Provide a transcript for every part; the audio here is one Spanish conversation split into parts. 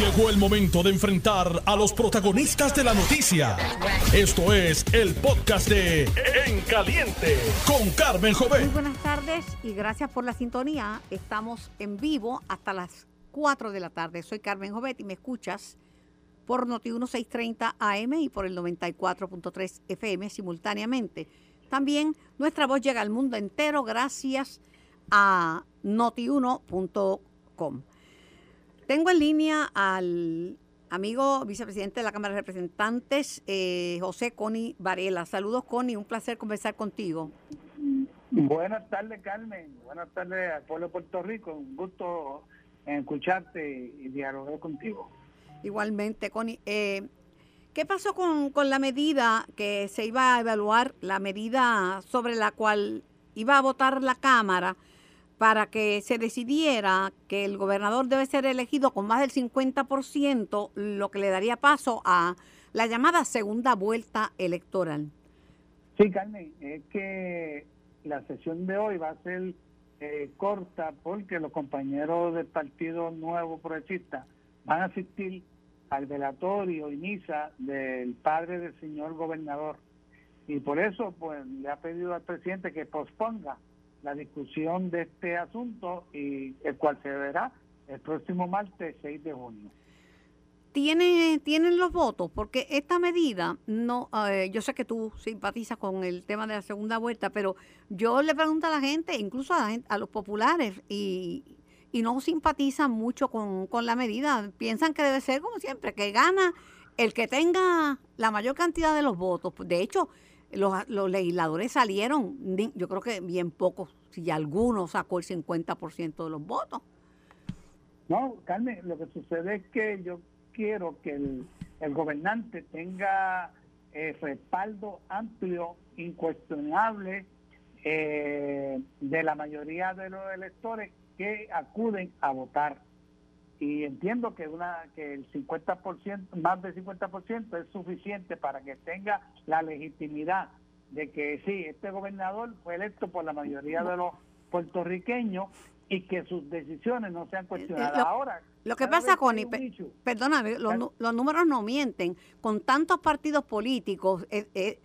Llegó el momento de enfrentar a los protagonistas de la noticia. Esto es el podcast de En Caliente con Carmen Muy Jovet. buenas tardes y gracias por la sintonía. Estamos en vivo hasta las 4 de la tarde. Soy Carmen Jovet y me escuchas por Noti 1630 AM y por el 94.3 FM simultáneamente. También nuestra voz llega al mundo entero gracias a notiuno.com. Tengo en línea al amigo vicepresidente de la Cámara de Representantes, eh, José Coni Varela. Saludos, Coni, un placer conversar contigo. Buenas tardes, Carmen. Buenas tardes al pueblo de Puerto Rico. Un gusto escucharte y dialogar contigo. Igualmente, Connie. Eh, ¿Qué pasó con, con la medida que se iba a evaluar, la medida sobre la cual iba a votar la Cámara para que se decidiera que el gobernador debe ser elegido con más del 50%, lo que le daría paso a la llamada segunda vuelta electoral? Sí, Carmen, es que la sesión de hoy va a ser eh, corta porque los compañeros del Partido Nuevo Progresista van a asistir al velatorio y misa del padre del señor gobernador. Y por eso, pues, le ha pedido al presidente que posponga la discusión de este asunto y el cual se verá el próximo martes 6 de junio. ¿Tiene, tienen los votos, porque esta medida, no, eh, yo sé que tú simpatizas con el tema de la segunda vuelta, pero yo le pregunto a la gente, incluso a, la gente- a los populares, y, y no simpatizan mucho con, con la medida. Piensan que debe ser como siempre, que gana el que tenga la mayor cantidad de los votos. De hecho, los, los legisladores salieron, yo creo que bien pocos, si alguno sacó el 50% de los votos. No, Carmen, lo que sucede es que yo quiero que el, el gobernante tenga eh, respaldo amplio, incuestionable, eh, de la mayoría de los electores que acuden a votar. Y entiendo que una que el 50%, más del 50% es suficiente para que tenga la legitimidad de que sí, este gobernador fue electo por la mayoría de los puertorriqueños y que sus decisiones no sean cuestionadas. lo- Ahora, Lo que pasa, Connie, issue, perdóname, los, los números no mienten. Con tantos partidos políticos, eh, eh,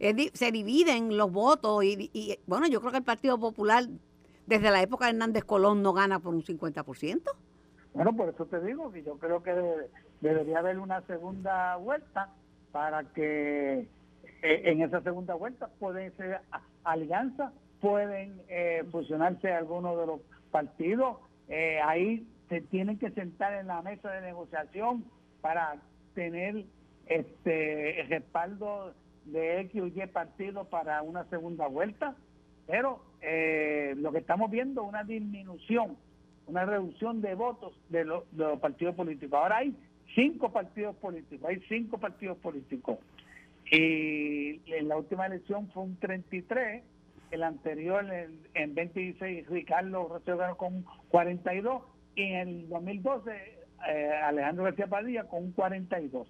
eh, se dividen los votos y, y, bueno, yo creo que el Partido Popular, desde la época de Hernández Colón, no gana por un 50%. Bueno, por eso te digo que yo creo que debe- debería haber una segunda vuelta para que eh, en esa segunda vuelta pueden ser alianzas, pueden eh, fusionarse algunos de los partidos, eh, ahí se tienen que sentar en la mesa de negociación para tener este respaldo de X o Y partido para una segunda vuelta, pero eh, lo que estamos viendo es una disminución una reducción de votos de, los- de los partidos políticos. Ahora hay cinco partidos políticos, hay cinco partidos políticos. Y en la última elección fue un 33, el anterior en, en 2016 Ricardo Rosselló ganó con un 42 y en el 2012 eh, Alejandro García Padilla con un 42.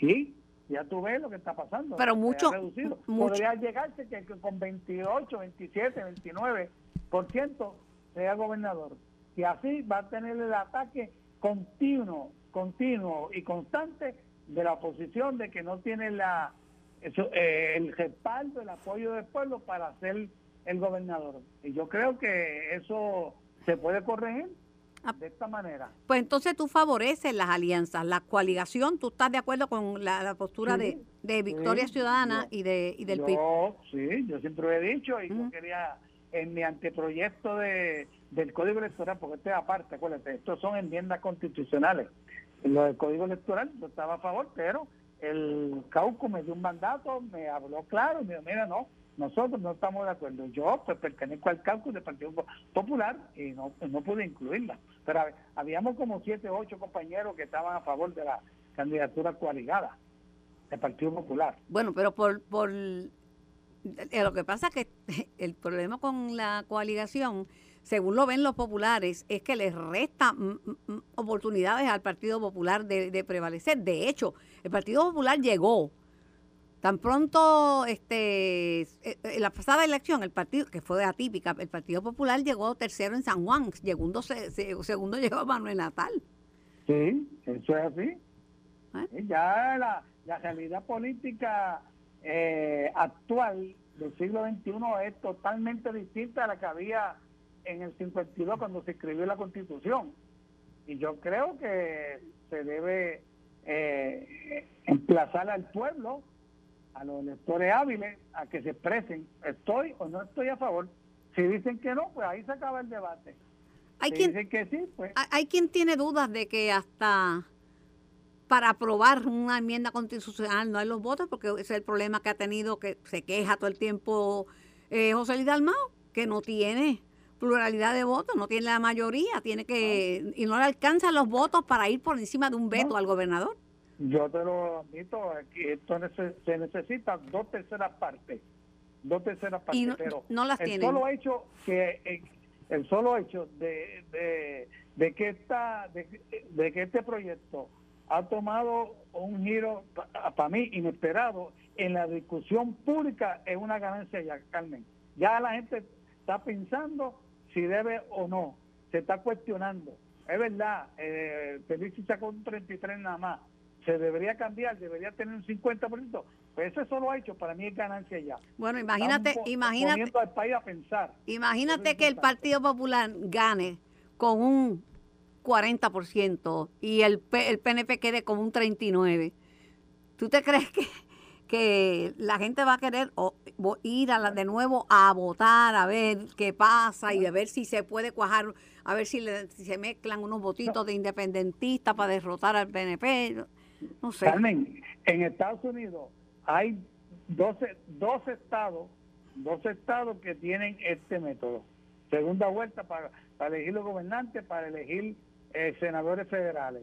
Sí, ya tú ves lo que está pasando. Pero mucho- reducido. mucho. Podría llegarse que, que con 28, 27, 29 por ciento sea gobernador. Y así va a tener el ataque continuo, continuo y constante de la oposición de que no tiene la eso, eh, el respaldo, el apoyo del pueblo para ser el gobernador. Y yo creo que eso se puede corregir Ah. de esta manera. Pues entonces tú favoreces las alianzas, la coaligación, tú estás de acuerdo con la, la postura Sí, de, de Victoria sí, Ciudadana yo- y, de, y del PIB. yo, Sí, yo siempre lo he dicho y Ujú. yo quería en mi anteproyecto de, del Código Electoral, porque este es aparte, acuérdate, estos son enmiendas constitucionales. Lo del Código Electoral yo estaba a favor, pero el Cauco me dio un mandato, me habló claro me dijo, mira, no, nosotros no estamos de acuerdo. Yo pues pertenezco al cálculo del Partido Popular y no, no pude incluirla. Pero hab- habíamos como siete ocho compañeros que estaban a favor de la candidatura coaligada del Partido Popular. Bueno, pero por, por lo que pasa es que el problema con la coaligación, según lo ven los populares, es que les resta oportunidades al Partido Popular de, de prevalecer. De hecho, el Partido Popular llegó tan pronto este eh, en la pasada elección el partido que fue atípica el Partido Popular llegó tercero en San Juan segundo se- se- segundo llegó Manuel Natal Sí, eso es así. ¿Eh? Ya la, la realidad política eh, actual del siglo XXI es totalmente distinta a la que había en el 52 cuando se escribió la Constitución. Y yo creo que se debe eh, emplazar al pueblo, a los electores hábiles, a que se expresen, estoy o no estoy a favor. Si dicen que no, pues ahí se acaba el debate. Hay quien, dicen que sí, pues... Hay quien tiene dudas de que hasta para aprobar una enmienda constitucional no hay los votos, porque ese es el problema que ha tenido, que se queja todo el tiempo eh, José Luis Dalmao, que no tiene pluralidad de votos, no tiene la mayoría, tiene que y no le alcanzan los votos para ir por encima de un veto al gobernador. Yo te lo admito, esto se necesita dos terceras partes, dos terceras partes, y no, pero no las el solo hecho que eh, el solo hecho de, de, de que esta de, de que este proyecto ha tomado un giro para mí inesperado en la discusión pública es una ganancia ya, Carmen. Ya la gente está pensando si debe o no, se está cuestionando. Es verdad, eh, Feliz sacó un 33 nada más, se debería cambiar, debería tener un 50%, pues eso solo ha hecho, para mí es ganancia ya. Bueno, imagínate, imagínate, al país a pensar. Imagínate que el Partido Popular gane con un 40% y el, el PNP quede como un 39%. ¿Tú te crees que, que la gente va a querer ir a la, de nuevo a votar, a ver qué pasa y a ver si se puede cuajar, a ver si, se mezclan unos votitos de independentistas para derrotar al PNP? No sé. Carmen, en Estados Unidos hay 12, 12 estados, 12 estados que tienen este método. Segunda vuelta para, para elegir los gobernantes, para elegir eh, senadores federales.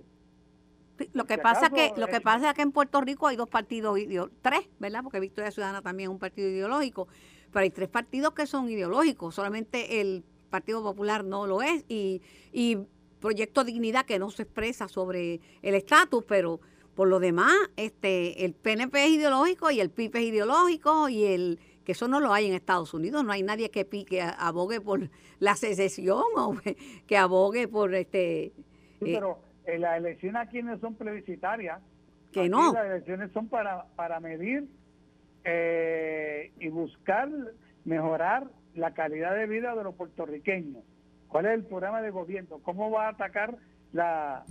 Lo que pasa que lo que eh, pasa es que en Puerto Rico hay dos partidos tres, ¿verdad? Porque Victoria Ciudadana también es un partido ideológico, pero hay tres partidos que son ideológicos, solamente el Partido Popular no lo es y, y Proyecto Dignidad que no se expresa sobre el estatus, pero por lo demás, este el PNP es ideológico y el PIB es ideológico y el que eso no lo hay en Estados Unidos, no hay nadie que, que abogue por la secesión o que abogue por este... Sí, eh, pero las elecciones aquí no son plebiscitarias. Que no. Las elecciones son para, para medir eh, y buscar mejorar la calidad de vida de los puertorriqueños. ¿Cuál es el programa de gobierno? ¿Cómo va a atacar la,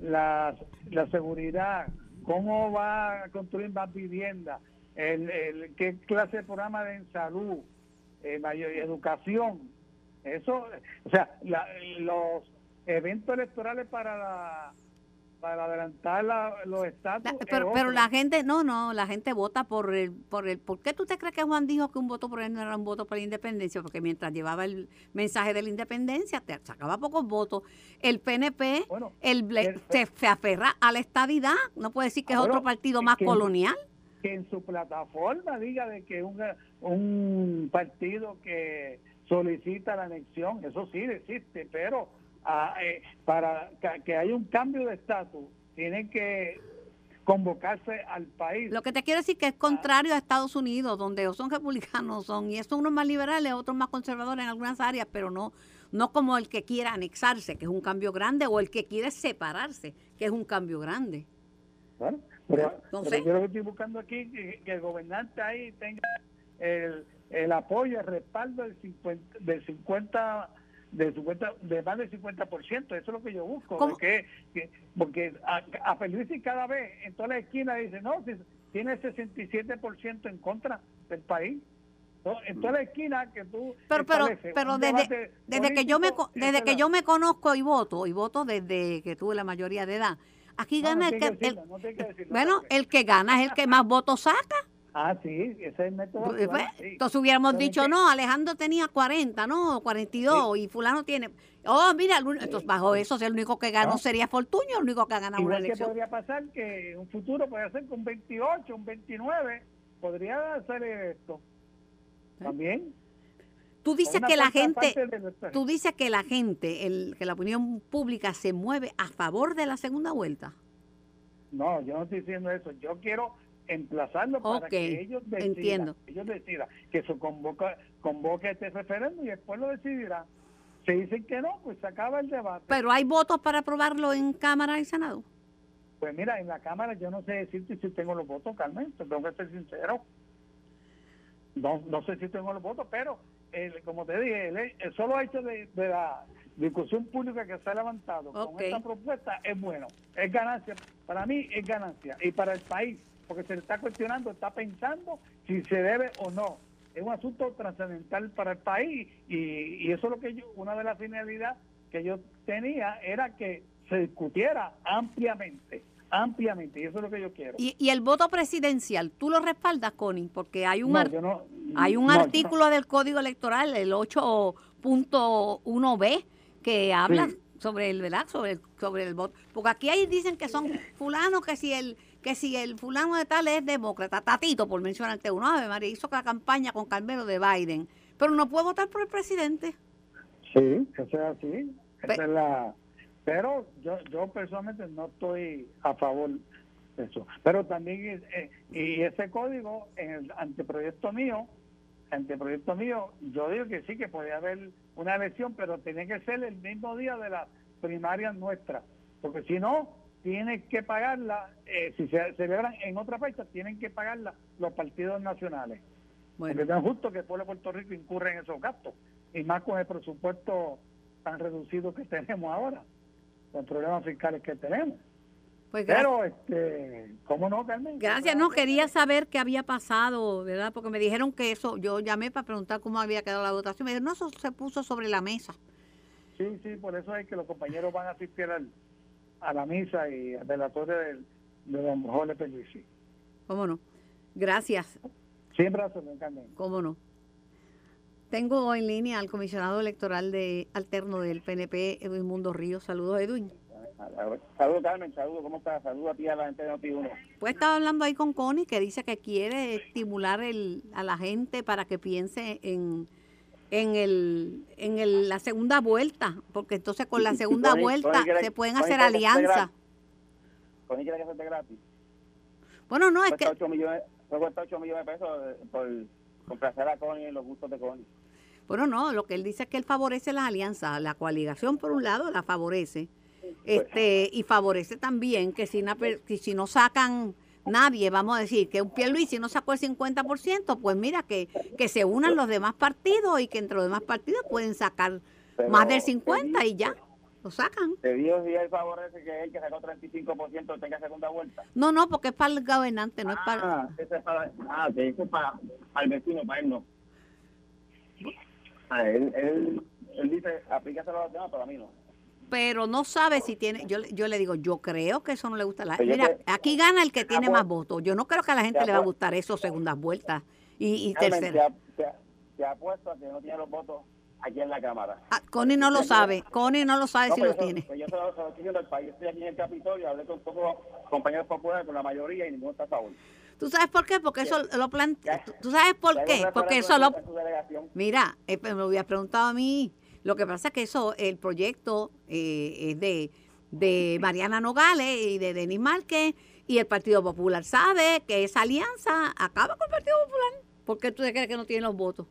la, la seguridad? ¿Cómo va a construir más viviendas? El, qué clase de programa de salud, eh, mayor, educación, eso, o sea, los eventos electorales para la, para adelantar los estatus. pero, pero la gente, no, no, la gente vota por el, por el, ¿por qué tú te crees que Juan dijo que un voto por él no era un voto por la independencia? Porque mientras llevaba el mensaje de la independencia, te sacaba pocos votos. El PNP, el, se, aferra a la estadidad, no puede decir que es otro partido más colonial que en su plataforma diga de que un, un partido que solicita la anexión, eso sí existe, pero ah, eh, para que haya un cambio de estatus, tienen que convocarse al país. Lo que te quiero decir que es contrario a Estados Unidos, donde o son republicanos, son y estos unos más liberales, otros más conservadores en algunas áreas, pero no no como el que quiera anexarse, que es un cambio grande, o el que quiere separarse, que es un cambio grande. Bueno, pero, yo lo que estoy buscando aquí que, que el gobernante ahí tenga el, el apoyo, el respaldo del 50, del 50 de, 50, de más del 50%, eso es lo que yo busco, porque, porque a, a Feliz cada vez en toda la esquina dice, no, tiene 67% en contra del país. En toda la esquina que tú pero pero pero desde, desde que yo me desde que yo me conozco y voto y voto desde que tuve la mayoría de edad Aquí gana el que... bueno, el que gana es el que más votos saca. Ah, sí, ese es el método. Pues, pues, entonces hubiéramos dicho, no, Alejandro tenía 40, no, 42, y fulano tiene... Oh, mira, entonces bajo eso, el único que ganó sería Fortuño, el único que ha ganado una elección. podría pasar que un futuro puede ser con 28, un 29, podría hacer esto. También. Tú dices que la gente, tú dices que la gente, el, que la opinión pública se mueve a favor de la segunda vuelta. No, yo no estoy diciendo eso. Yo quiero emplazarlo para que ellos decidan, ellos decidan que se convoca, convoque este referéndum y después lo decidirá. Si dicen que no, pues se acaba el debate. Pero hay votos para aprobarlo en Cámara y Senado. Pues mira, en la Cámara yo no sé decirte si tengo los votos, Carmen, te tengo que ser sincero. No, no sé si tengo los votos, pero el, como te dije, el, el solo hecho de, de la discusión pública que se ha levantado con esta propuesta es bueno, es ganancia. Para mí es ganancia y para el país, porque se le está cuestionando, está pensando si se debe o no. Es un asunto trascendental para el país y, y eso es lo que yo, una de las finalidades que yo tenía era que se discutiera ampliamente, ampliamente, y eso es lo que yo quiero. Y, y el voto presidencial, ¿tú lo respaldas, Connie? Porque hay un, No, ar- yo no- hay un no, artículo del Código Electoral, el 8.1b, que habla Sí. sobre el, ¿verdad? Sobre el, sobre el voto. Porque aquí ahí dicen que son fulanos, que si el que si el fulano de tal es demócrata, Tatito, por mencionarte uno, Ave María, hizo la campaña con Carmelo de Biden, pero no puede votar por el presidente. Sí, eso es así. Esa es la... Pero yo, yo personalmente no estoy a favor de eso. Pero también, eh, y ese código, en el anteproyecto mío, anteproyecto mío, yo digo que sí, que podía haber una elección, pero tiene que ser el mismo día de las primarias nuestras. Porque si no, tienen que pagarla, eh, si se celebran en otra fecha, tienen que pagarla los partidos nacionales. Bueno, Porque no es justo que el pueblo de Puerto Rico incurra en esos gastos, y más con el presupuesto tan reducido que tenemos ahora, con problemas fiscales que tenemos. pues. Pero, este, ¿cómo no, Carmen? Gracias, no, quería saber qué había pasado, ¿verdad? Porque me dijeron que eso, yo llamé para preguntar cómo había quedado la votación, me dijeron, no, eso se puso sobre la mesa. Sí, sí, por eso es que los compañeros van a asistir al- a la misa y al velatorio del- de don Jorge Pellucci. ¿Cómo no? Gracias, Siempre Carmen. ¿cómo no? Tengo en línea al comisionado electoral de alterno del PNP, Edwin Mundo Ríos. Saludos, Edwin. Saludos, Carmen, saludos, ¿cómo estás? Saludos a ti a la gente de Noti1. Pues estaba hablando ahí con Connie que dice que quiere estimular el, a la gente para que piense en, en, el, en el- la segunda vuelta, porque entonces con la segunda Connie- vuelta Connie quiere- se pueden Connie hacer alianzas. Connie quiere que se esté gratis. Bueno, no, es que 8 millones, cuesta 8 millones de pesos eh, por complacer a Connie en los gustos de Connie. Bueno, no, lo que él dice es que él favorece las alianzas. La coaligación, por un lado, la favorece. este Y favorece también que si, una per- que si no sacan nadie, vamos a decir, que un Pierluisi no sacó el 50%, pues mira, que, que se unan los demás partidos y que entre los demás partidos pueden sacar Pero más del 50% y ya, lo sacan. De Dios y él favorece que él que sacó 35% tenga segunda vuelta. No, no, porque es para el gobernante, no es para... Ah, ese es para, ah, que ese es para, para el vecino, para él no. Ah, él, él, él dice, aplícaselo a los demás, pero a mí no. Pero no sabe si tiene, yo, yo le digo, yo creo que eso no le gusta a la Pero yo Mira, aquí gana el que tiene apu- más votos. Yo no creo que a la gente te le va a gustar eso segundas vueltas y, y Carmen, te, apuesto a que no tiene los votos aquí en la Cámara. Ah, Connie no lo sabe, Connie no lo sabe No, si pues lo yo, tiene. pues yo se lo, se lo estoy diciendo al país. Estoy aquí en el Capitolio, hablé con todos los compañeros populares, con la mayoría, y ninguno está a favor. ¿Tú sabes por qué? Porque eso lo plantea. ¿Tú sabes por qué? Porque eso lo... Mira, eh, me lo habías preguntado a mí. Lo que pasa es que eso, el proyecto eh, es de, de Mariana Nogales y de Denis Márquez y el Partido Popular sabe que esa alianza acaba con el Partido Popular. ¿Por qué tú te crees que no tienen los votos?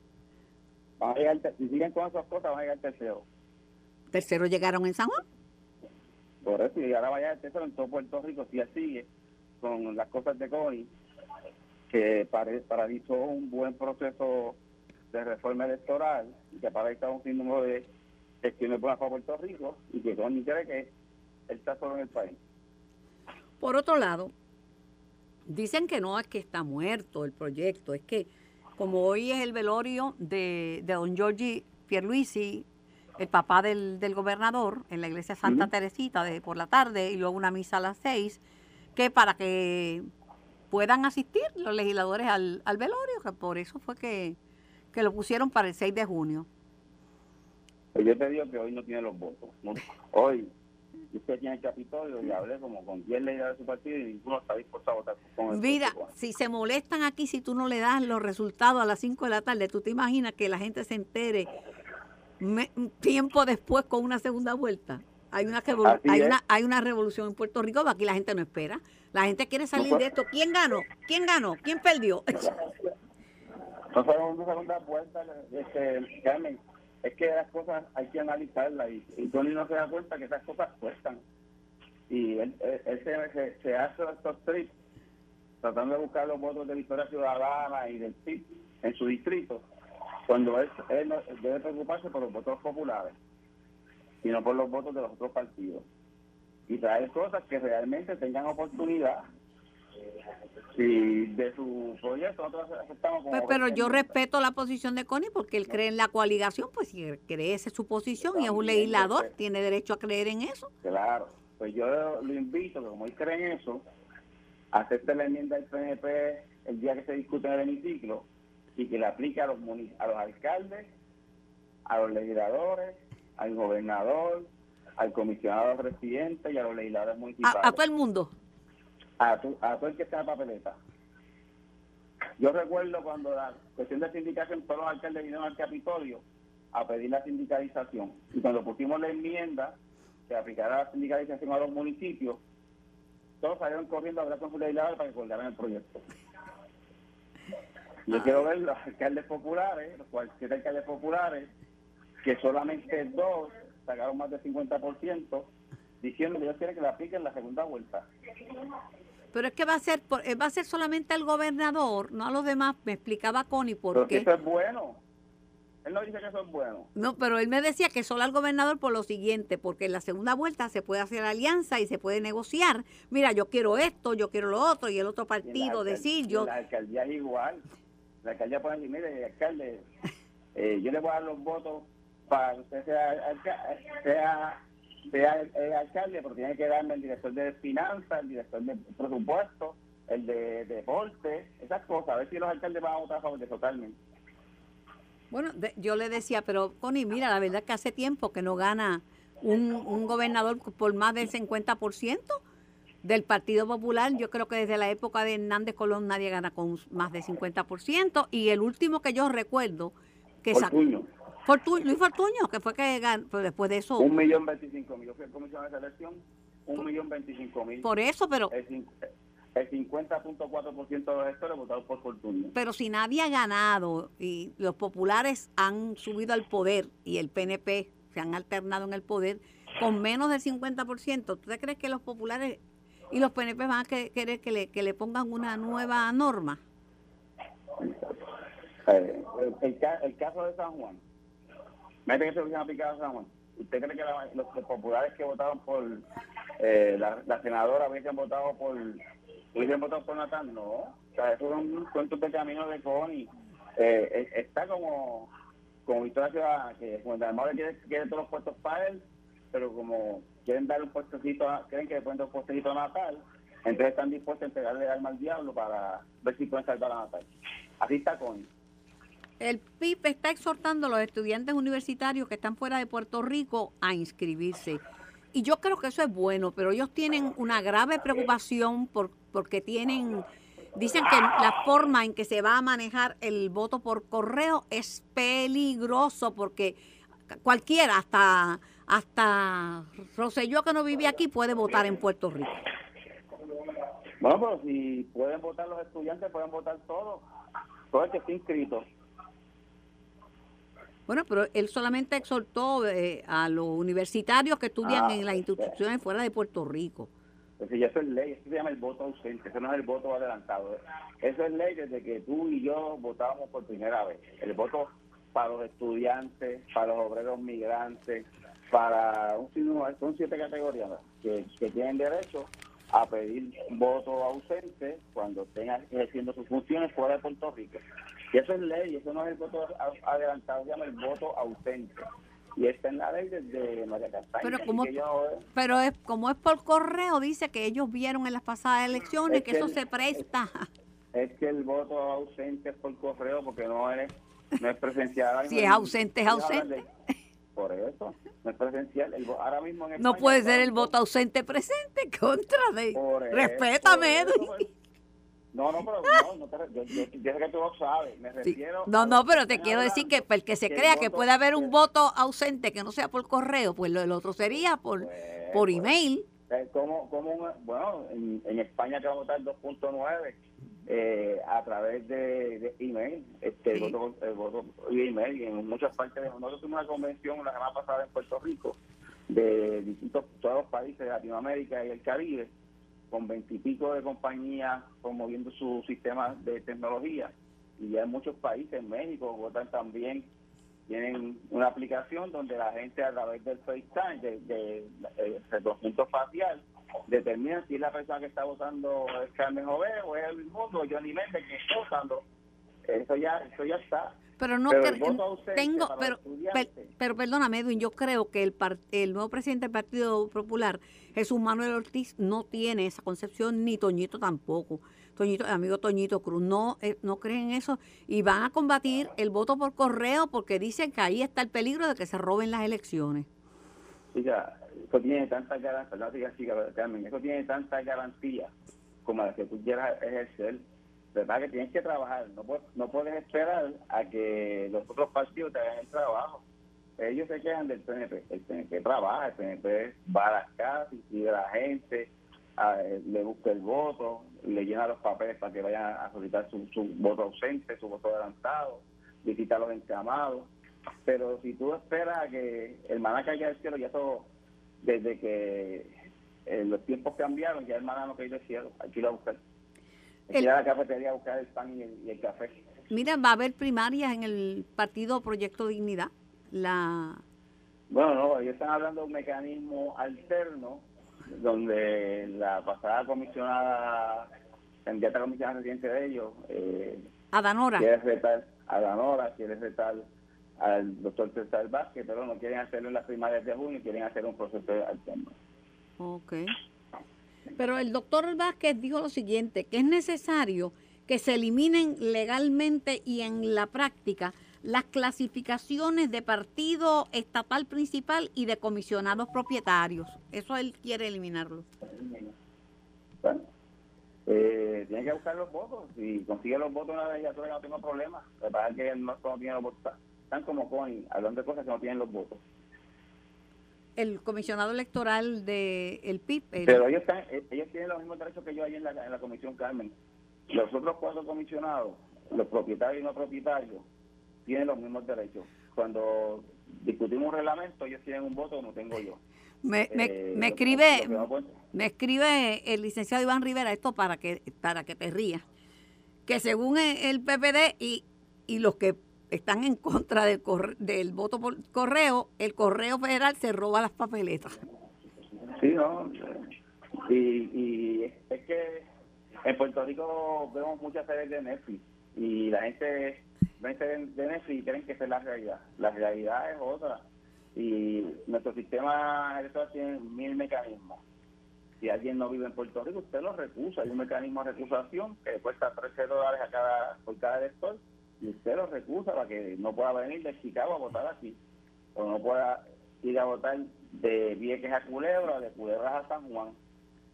Van a llegar, si siguen con esas cosas, van a llegar tercero. Tercero llegaron en San Juan. Por eso, y ahora vaya el tercero en todo Puerto Rico, si él sigue con las cosas de Connie, que paralizó un buen proceso de reforma electoral y que paraliza un sinnúmero de gestiones buenas para Puerto Rico y que Connie cree que él está solo en el país. Por otro lado, dicen que no es que está muerto el proyecto, es que como hoy es el velorio de, de don Giorgi Pierluisi, el papá del, del gobernador, en la iglesia Santa. Teresita de, por la tarde y luego una misa a las seis, que para que puedan asistir los legisladores al, al velorio, que por eso fue que, que lo pusieron para el 6 de junio. Pues yo te digo que hoy no tiene los votos. ¿no? Hoy, usted tiene el Capitolio y hablé como con 10 legisladores de su partido y ninguno está dispuesto a votar con el Mira, si se molestan aquí, si tú no le das los resultados a las 5 de la tarde, ¿tú te imaginas que la gente se entere me- tiempo después con una segunda vuelta? Hay una, hay, una, hay una revolución en Puerto Rico, aquí la gente no espera. La gente quiere salir de esto. ¿Quién ganó? ¿Quién ganó? ¿Quién perdió? No fueron una segunda vuelta, este, Carmen, es que las cosas hay que analizarlas y, y Tony no se da cuenta que esas cosas cuestan. Y él, él- él se, se, se hace estos trips tratando de buscar los votos de Victoria Ciudadana y del PIB en su distrito, cuando él, él debe preocuparse por los votos populares y no por los votos de los otros partidos. Y traer cosas que realmente tengan oportunidad. Y de su proyecto nosotros aceptamos como Pues, pero yo respeto la posición de Connie porque él cree en la coaligación, pues si cree esa es su posición y es un legislador, respeto. tiene derecho a creer en eso. Claro, pues yo lo invito, que como él cree en eso, acepte la enmienda del PNP el día que se discute en el hemiciclo y que le aplique a los, a los alcaldes, a los legisladores, al gobernador, al comisionado residente y a los legisladores municipales. A, a todo el mundo. a, tu- a todo el que está en la papeleta. Yo recuerdo cuando la cuestión de sindicación, todos los alcaldes vinieron al Capitolio a pedir la sindicalización. Y cuando pusimos la enmienda que aplicara la sindicalización a los municipios, todos salieron corriendo a hablar con sus legisladores para que acordaran el proyecto. Yo quiero ver los alcaldes populares, los cual- siete alcaldes populares, que solamente dos sacaron más del 50%, diciendo que ellos quieren que le apliquen la segunda vuelta. Pero es que va a ser por- eh, va a ser solamente al gobernador, no a los demás. Me explicaba Connie por Porque qué. eso es bueno. Él no dice que eso es bueno. No, pero él me decía que solo al gobernador por lo siguiente, porque en la segunda vuelta se puede hacer alianza y se puede negociar. Mira, yo quiero esto, yo quiero lo otro, y el otro en la partido decir, yo... en La alcaldía es igual. La alcaldía puede decir, mire, alcalde, eh, yo le voy a dar los votos para que usted sea, sea, sea el, el alcalde, pero tiene que darme el director de finanzas, el director de presupuesto, el de deporte, esas cosas. A ver si los alcaldes van a votar a favor de totalmente. Bueno, de- yo le decía, pero Connie, mira, la verdad que hace tiempo que no gana un, un gobernador por más del 50% del Partido Popular. Yo creo que desde la época de Hernández Colón nadie gana con más del 50%. Y el último que yo recuerdo que sacó... Fortu- Luis Fortuño, que fue que ganó, pues después de eso... un millón veinticinco mil. Yo fui el comisionado de selección, un millón veinticinco mil. Por eso, pero El, el 50.4% de los electores votaron por Fortunio. pero si nadie ha ganado y los populares han subido al poder y el PNP se han alternado en el poder con menos del 50%, ¿tú te crees que los populares y los PNP van a que- querer que le, que le pongan una nueva norma? Eh, el, el ca- el caso de San Juan, mete que se hubiesen aplicado a San Juan. ¿Usted cree que los, populares que votaron por eh, la, la senadora hubiesen votado por hubiesen votado por Natal? No. O sea, eso es un cuento de camino de Connie. Eh, eh, está como, como Victoria Ciudadana, que cuando además quiere, quiere todos los puestos para él, pero como quieren dar un puestecito, a- creen que le pueden dar un puestecito a Natal, entonces están dispuestos a entregarle el alma al diablo para ver si pueden salvar a Natal. Así está Connie. El PIB está exhortando a los estudiantes universitarios que están fuera de Puerto Rico a inscribirse. Y yo creo que eso es bueno, pero ellos tienen una grave preocupación por, porque tienen, dicen que la forma en que se va a manejar el voto por correo es peligroso porque cualquiera, hasta, hasta Roselló que no vive aquí, puede votar en Puerto Rico. Bueno, pero si pueden votar los estudiantes, pueden votar todos. Todo el que esté inscrito. Bueno, pero él solamente exhortó eh, a los universitarios que estudian Ah, en las instituciones fuera de Puerto Rico. Es decir, eso es ley, eso se llama el voto ausente, eso no es el voto adelantado. Eso es ley desde que tú y yo votábamos por primera vez. El voto para los estudiantes, para los obreros migrantes, para un son siete categorías que, que tienen derecho a pedir voto ausente cuando estén ejerciendo sus funciones fuera de Puerto Rico. Y eso es ley, eso no es el voto adelantado, se llama el voto ausente. Y está en la ley desde María Castaña. Pero como- yo, Pero es como es por correo, dice que ellos vieron en las pasadas elecciones Es que que eso el- se presta. es que el voto ausente es por correo porque no es no es presencial. Si es en- ausente, es ausente. Por eso, no es presencial. El ahora mismo en No España puede ser el voto ausente presente contra de. por Respétame, por eso, Edwin. Pues. No, no, pero no, no te yo, yo, yo sé que tú lo sabes. Me Sí. refiero. No, no, pero te quiero decir que el que se que el crea que puede haber un voto ausente que no sea por correo, pues lo, el otro sería por, Pues, por pues, email. eh, como, como un- bueno, en, en España que va a votar 2.9 eh, a través de, email, este, el voto, el voto email, y en muchas partes. De, nosotros tuvimos una convención la semana pasada en Puerto Rico de distintos todos los países de Latinoamérica y el Caribe, con veintipico de compañías promoviendo su sistema de tecnología. Y ya en muchos países, en México, votan también, tienen una aplicación donde la gente a través del FaceTime, de, de, de reconocimiento facial, determina si es la persona que está votando el Carmen o es el mundo, Johnny Méndez que está votando. Eso ya, eso ya está. Pero no tengo, pero, pero, perdóname, Edwin, yo creo que el, el nuevo presidente del Partido Popular, Jesús Manuel Ortiz, no tiene esa concepción, ni Toñito tampoco. Toñito, amigo Toñito Cruz, no, eh, no creen eso y van a combatir el voto por correo porque dicen que ahí está el peligro de que se roben las elecciones. Oiga, eso tiene tantas garantías, eso tiene tantas garantías como las que tú quieras ejercer verdad que tienes que trabajar, no, no puedes esperar a que los otros partidos te hagan el trabajo. Ellos se quejan del PNP, el PNP trabaja, el PNP va a las casas, sigue a la gente, le busca el voto, le llena los papeles para que vayan a solicitar su, voto ausente, su voto adelantado, visita a los encamados. Pero si tú esperas a que el maná caiga del cielo, ya todo, desde que eh, los tiempos cambiaron, ya el maná no cae del cielo, hay que ir a buscar el, a la cafetería a buscar el pan y el, café. Mira, va a haber primarias en el partido Proyecto Dignidad. La Bueno, no, ellos están hablando de un mecanismo alterno donde la pasada comisionada, candidata comisionada reciente de ellos, eh, Adanora. Quiere retar a Danora, quiere retar al doctor César Vázquez, pero no quieren hacerlo en las primarias de junio, quieren hacer un proceso alterno. Ok. Pero el doctor Vázquez dijo lo siguiente, que es necesario que se eliminen legalmente y en la práctica las clasificaciones de partido estatal principal y de comisionados propietarios. Eso él quiere eliminarlo. Bueno, eh, tiene que buscar los votos. Si consigue los votos una vez ya no tengo problema. Lo que que no, tiene los votos. Están como con hablando de cosas que no tienen los votos el comisionado electoral del el PIB. Pero ellos, están, eh, ellos tienen los mismos derechos que yo ahí en la, en la comisión Carmen. Los otros cuatro comisionados, los propietarios y no propietarios, tienen los mismos derechos. Cuando discutimos un reglamento, ellos tienen un voto como tengo yo. Me, me, eh, me escribe me escribe el licenciado Iván Rivera esto para que para que te rías que según el PPD y, y los que están en contra del, del voto por correo, el correo federal se roba las papeletas. Sí, no. Y, y es que en Puerto Rico vemos muchas series de Netflix y la gente ve series de Netflix y creen que esa es la realidad. La realidad es otra. Y nuestro sistema electoral tiene mil mecanismos. Si alguien no vive en Puerto Rico, usted lo recusa. Hay un mecanismo de recusación que cuesta 13 dólares a cada, por cada elector y usted lo recusa para que no pueda venir de Chicago a votar aquí, o no pueda ir a votar de Vieques a Culebra, de Culebra a San Juan,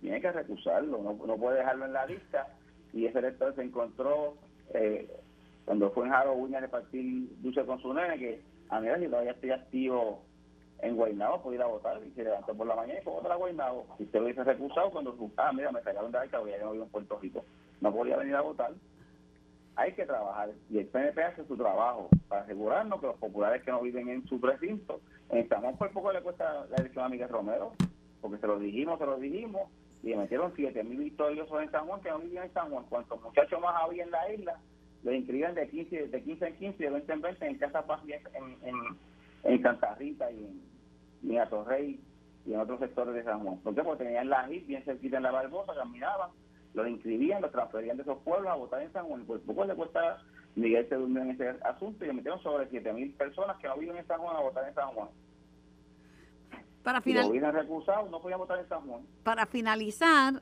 tiene que recusarlo, no, puede dejarlo en la lista. Y ese elector se encontró eh, cuando fue en Halloween a repartir dulce con su nene, que a mí si todavía estoy activo en Guaynabo, puede ir a votar y se levantó por la mañana y fue a votar a Guaynabo. Si usted lo hubiese recusado cuando, ah, mira, me sacaron de la voy a no en Puerto Rico, no podía venir a votar hay que trabajar y el PNP hace su trabajo para asegurarnos que los populares que no viven en su recinto, en Juan por poco le cuesta la elección a Miguel Romero, porque se lo dijimos, se lo dijimos, y le metieron 7 mil victoriosos en San Juan que no vivían en San Juan. Cuantos muchachos más había en la isla, los inscribían de 15, de 15 en 15, de 20 en 20 en Casa Paz, en, en, en Santa Rita y en, y en y en otros sectores de San Juan. ¿Por qué? Porque tenían la HIT bien cerquita en la Barbosa, caminaban los inscribían, los transferían de esos pueblos a votar en San Juan. Por poco le cuesta, Miguel se durmió en ese asunto y le metieron sobre 7.000 personas que no viven en San Juan a votar en San Juan. Para finalizar, no podían votar en San Juan. Para finalizar,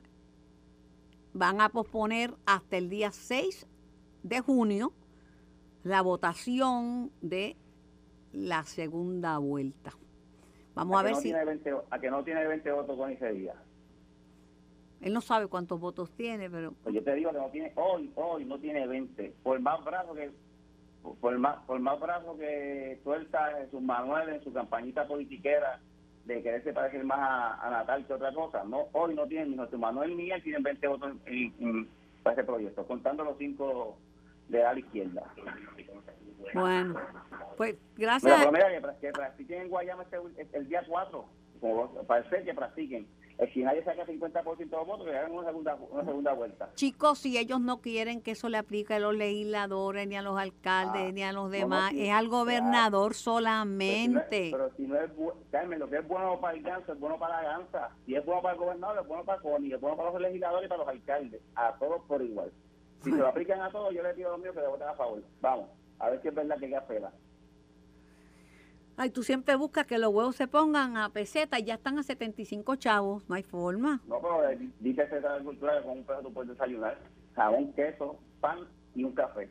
van a posponer hasta el día 6 de junio la votación de la segunda vuelta. Vamos a, ver si... a que no tiene 20 votos con ese día. Él no sabe cuántos votos tiene, pero... Pues yo te digo que no tiene, hoy, hoy no tiene 20. Por más brazo que por más, por más brazo que suelta en sus manuales, en su campañita politiquera, de quererse parecer más a, Natal que otra cosa. No, hoy no tiene ni José Manuel ni él tienen 20 votos en, para ese proyecto, contando los cinco de la izquierda. Bueno, pues gracias. Pero, mira, que, practiquen en Guayama este, el, día 4, como parece que practiquen. Si nadie saca 50% de los votos, que hagan una segunda, una segunda vuelta. Chicos, si ellos no quieren que eso le aplique a los legisladores, ni a los alcaldes, ah, ni a los demás, es al gobernador solamente. Pero si no es, Carmen, lo que es bueno para el ganso es bueno para la gansa. Si es bueno para el gobernador, es bueno para Coni, es bueno para los legisladores y para los alcaldes. A todos por igual. Si se lo aplican a todos, yo les pido a los míos que le voten a favor. Vamos, a ver si es verdad que hay que Ay, tú siempre buscas que los huevos se pongan a peseta y ya están a 75 chavos. No hay forma. No, pero eh, dice ese cultura que con un peso tú puedes desayunar. Jabón, queso, pan y un café.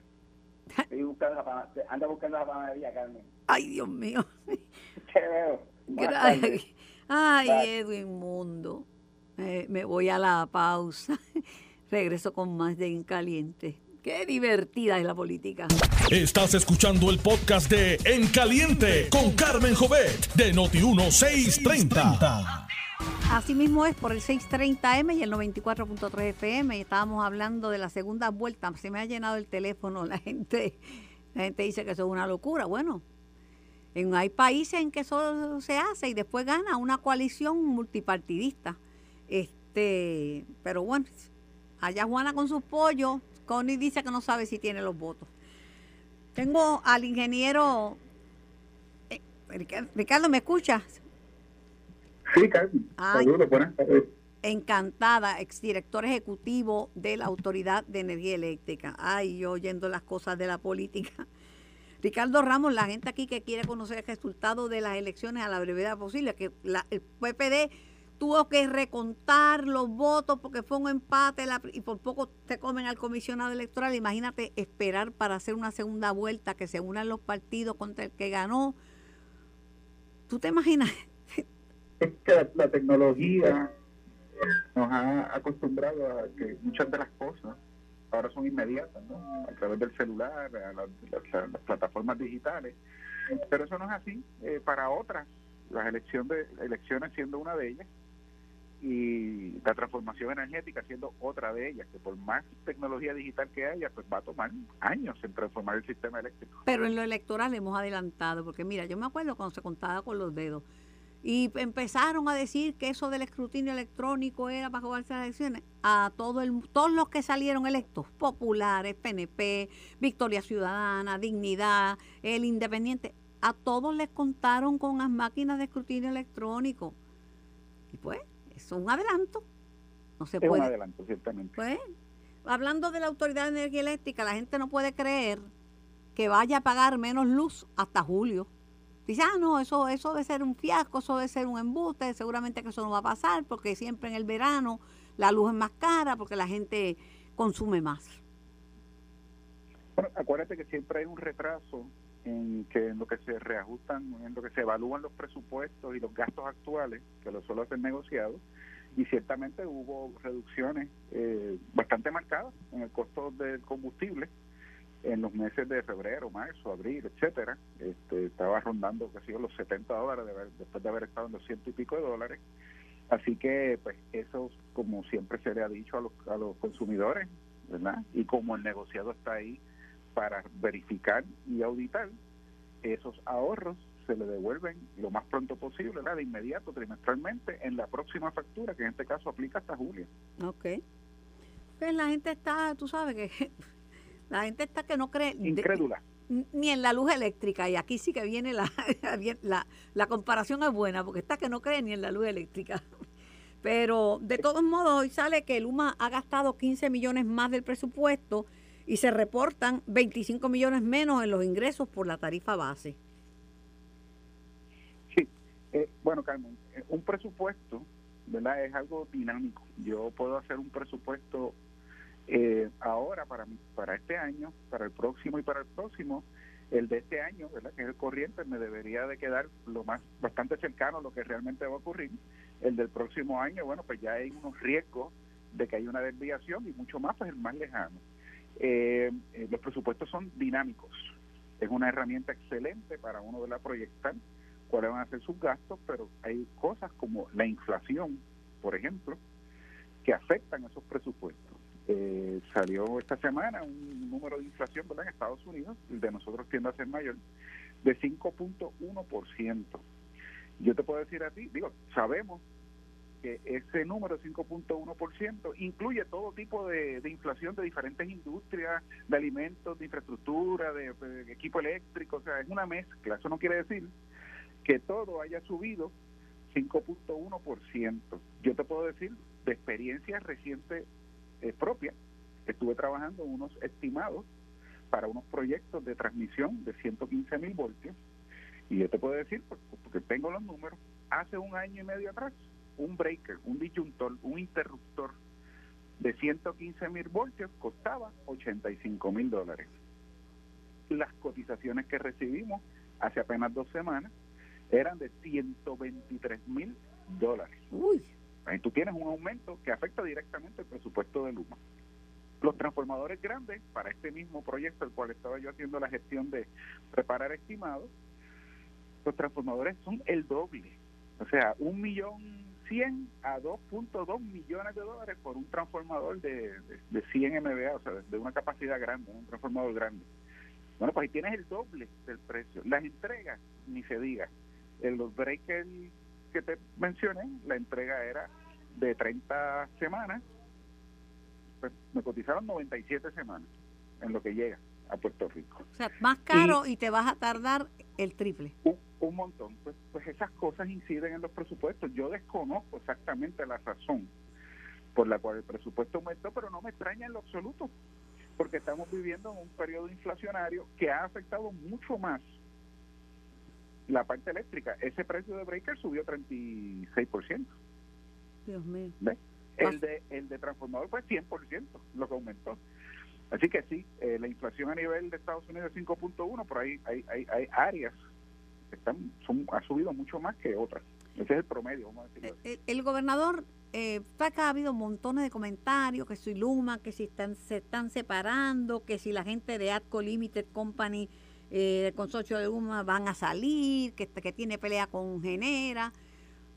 anda buscando la panadería, Carmen. Ay, Dios mío. Te veo. Gracias. Ay, Edwin Mundo. Eh, me voy a la pausa. Regreso con más de Incaliente. Qué divertida es la política. Estás escuchando el podcast de En Caliente con Carmen Jovet de Noti1630. Así mismo es por el 630M y el 94.3 FM. Estábamos hablando de la segunda vuelta. Se me ha llenado el teléfono. La gente, la gente dice que eso es una locura. Bueno, en, hay países en que eso se hace y después gana una coalición multipartidista. Este, pero bueno, allá Juana con sus pollos Connie dice que no sabe si tiene los votos. Tengo al ingeniero. Eh, Ricardo, ¿me escuchas? Sí, Carmen. Saludos, buenas tardes. Encantada, exdirector ejecutivo de la Autoridad de Energía Eléctrica. Ay, yo oyendo las cosas de la política. Ricardo Ramos, la gente aquí que quiere conocer el resultado de las elecciones a la brevedad posible, que la, el PPD tuvo que recontar los votos porque fue un empate y por poco te comen al comisionado electoral. Imagínate esperar para hacer una segunda vuelta, que se unan los partidos contra el que ganó. ¿Tú te imaginas? Es que la, tecnología nos ha acostumbrado a que muchas de las cosas ahora son inmediatas, ¿no? A través del celular, a las, plataformas digitales. Pero eso no es así eh, para otras. Las elecciones, elecciones siendo una de ellas, y la transformación energética siendo otra de ellas, que por más tecnología digital que haya, pues va a tomar años en transformar el sistema eléctrico. Pero en lo electoral hemos adelantado, porque mira, yo me acuerdo cuando se contaba con los dedos y empezaron a decir que eso del escrutinio electrónico era para jugarse las elecciones a todo el, todos los que salieron electos, populares, PNP, Victoria Ciudadana, Dignidad, el Independiente, a todos les contaron con las máquinas de escrutinio electrónico. Y pues, es un adelanto. No se es puede. un adelanto, ciertamente. Pues, hablando de la Autoridad de Energía Eléctrica, la gente no puede creer que vaya a pagar menos luz hasta julio. Dice, ah, no, eso, eso debe ser un fiasco, eso debe ser un embuste, seguramente que eso no va a pasar porque siempre en el verano la luz es más cara porque la gente consume más. Bueno, acuérdate que siempre hay un retraso en que en lo que se reajustan, en lo que se evalúan los presupuestos y los gastos actuales, que lo suelo hacer negociado, y ciertamente hubo reducciones eh, bastante marcadas en el costo del combustible en los meses de febrero, marzo, abril, etcétera. Este, estaba rondando casi los 70 dólares después de haber estado en los ciento y pico de dólares. Así que, pues, eso, como siempre se le ha dicho a los, a los consumidores, ¿verdad? Y como el negociado está ahí, para verificar y auditar esos ahorros se le devuelven lo más pronto posible, de inmediato, trimestralmente, en la próxima factura, que en este caso aplica hasta julio. Ok. Pues la gente está, tú sabes que la gente está que no cree... Incrédula. ni en la luz eléctrica, y aquí sí que viene la, la, la comparación es buena, porque está que no cree ni en la luz eléctrica. Pero de todos modos, hoy sale que el UMA ha gastado 15 millones más del presupuesto y se reportan 25 millones menos en los ingresos por la tarifa base. Sí, eh, bueno, Carmen, eh, un presupuesto, ¿verdad? Es algo dinámico. Yo puedo hacer un presupuesto eh, ahora para para este año, para el próximo y para el próximo. El de este año, ¿verdad? Que es el corriente, me debería de quedar lo más bastante cercano a lo que realmente va a ocurrir. El del próximo año, bueno, pues ya hay unos riesgos de que hay una desviación y mucho más, pues el más lejano. Eh, eh, los presupuestos son dinámicos. Es una herramienta excelente para uno de la proyectar cuáles van a ser sus gastos, pero hay cosas como la inflación, por ejemplo, que afectan esos presupuestos. Eh, salió esta semana un número de inflación ¿verdad? en Estados Unidos, el de nosotros tiende a ser mayor, de 5.1%. Yo te puedo decir a ti, digo, sabemos que ese número 5.1% incluye todo tipo de, inflación de diferentes industrias, de alimentos, de infraestructura, de, de, equipo eléctrico, o sea, es una mezcla. Eso no quiere decir que todo haya subido 5.1%. Yo te puedo decir de experiencia reciente eh, propia, estuve trabajando unos estimados para unos proyectos de transmisión de 115 mil voltios y yo te puedo decir, porque tengo los números, hace un año y medio atrás, un breaker, un disyuntor, un interruptor de 115 mil voltios costaba 85 mil dólares. Las cotizaciones que recibimos hace apenas dos semanas eran de 123 mil dólares. Uy. Ahí tú tienes un aumento que afecta directamente el presupuesto de Luma. Los transformadores grandes, para este mismo proyecto, el cual estaba yo haciendo la gestión de preparar estimados, los transformadores son el doble. O sea, un millón cien a 2.2 millones de dólares por un transformador de, de, 100 MVA, o sea, de una capacidad grande, un transformador grande. Bueno, pues ahí tienes el doble del precio. Las entregas, ni se diga. En los breakers que te mencioné, la entrega era de 30 semanas, pues me cotizaron 97 semanas en lo que llega a Puerto Rico. O sea, más caro y, te vas a tardar el triple. Un, montón. Pues, pues esas cosas inciden en los presupuestos. Yo desconozco exactamente la razón por la cual el presupuesto aumentó, pero no me extraña en lo absoluto, porque estamos viviendo en un periodo inflacionario que ha afectado mucho más la parte eléctrica, ese precio de breaker subió 36%. Dios mío. El de, el de transformador fue 100% lo que aumentó. Así que sí, eh, la inflación a nivel de Estados Unidos es 5.1, pero hay, hay, hay, hay áreas que están, son, ha subido mucho más que otras. Ese es el promedio, vamos a decirlo el, el, gobernador, eh, acá ha habido montones de comentarios, que si Luma, que si están, se están separando, que si la gente de Atco Limited Company eh, el consorcio de UMA van a salir, que, que tiene pelea con Genera,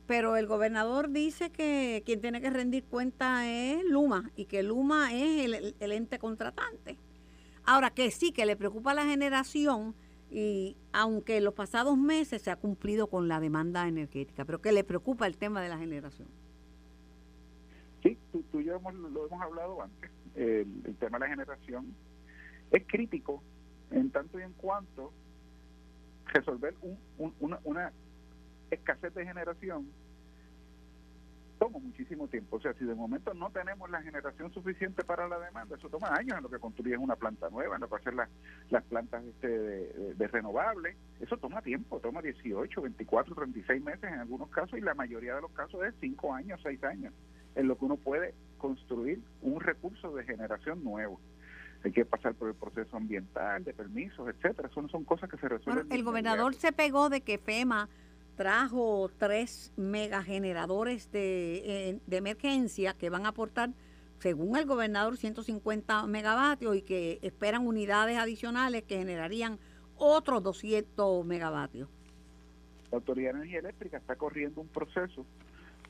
pero el gobernador dice que quien tiene que rendir cuenta es Luma y que Luma es el, ente contratante. Ahora que sí, que le preocupa la generación y aunque en los pasados meses se ha cumplido con la demanda energética, pero que le preocupa el tema de la generación. Sí, tú, y yo lo hemos hablado antes. el tema de la generación es crítico en tanto y en cuanto resolver una, una escasez de generación toma muchísimo tiempo. O sea, si de momento no tenemos la generación suficiente para la demanda, eso toma años en lo que construyes una planta nueva, en lo que hacer las, las plantas este de, de, renovables. Eso toma tiempo, toma 18, 24, 36 meses en algunos casos y la mayoría de los casos es 5 años, 6 años, en lo que uno puede construir un recurso de generación nuevo hay que pasar por el proceso ambiental, de permisos, etcétera. Eso no son cosas que se resuelven. el gobernador se pegó de que FEMA trajo tres megageneradores de, eh, de emergencia que van a aportar, según el gobernador, 150 megavatios y que esperan unidades adicionales que generarían otros 200 megavatios. La Autoridad de Energía Eléctrica está corriendo un proceso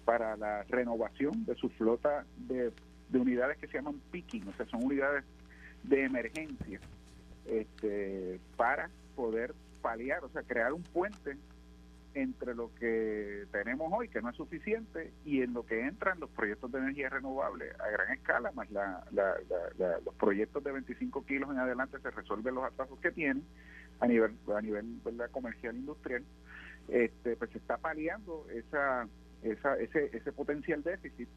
para la renovación de su flota de, de unidades que se llaman picking, o sea, son unidades de emergencia este, para poder paliar, o sea, crear un puente entre lo que tenemos hoy, que no es suficiente, y en lo que entran los proyectos de energía renovable a gran escala, más la, los proyectos de 25 kilos en adelante se resuelven los atrasos que tienen a nivel a nivel comercial industrial, este, pues se está paliando esa, esa, ese, ese potencial déficit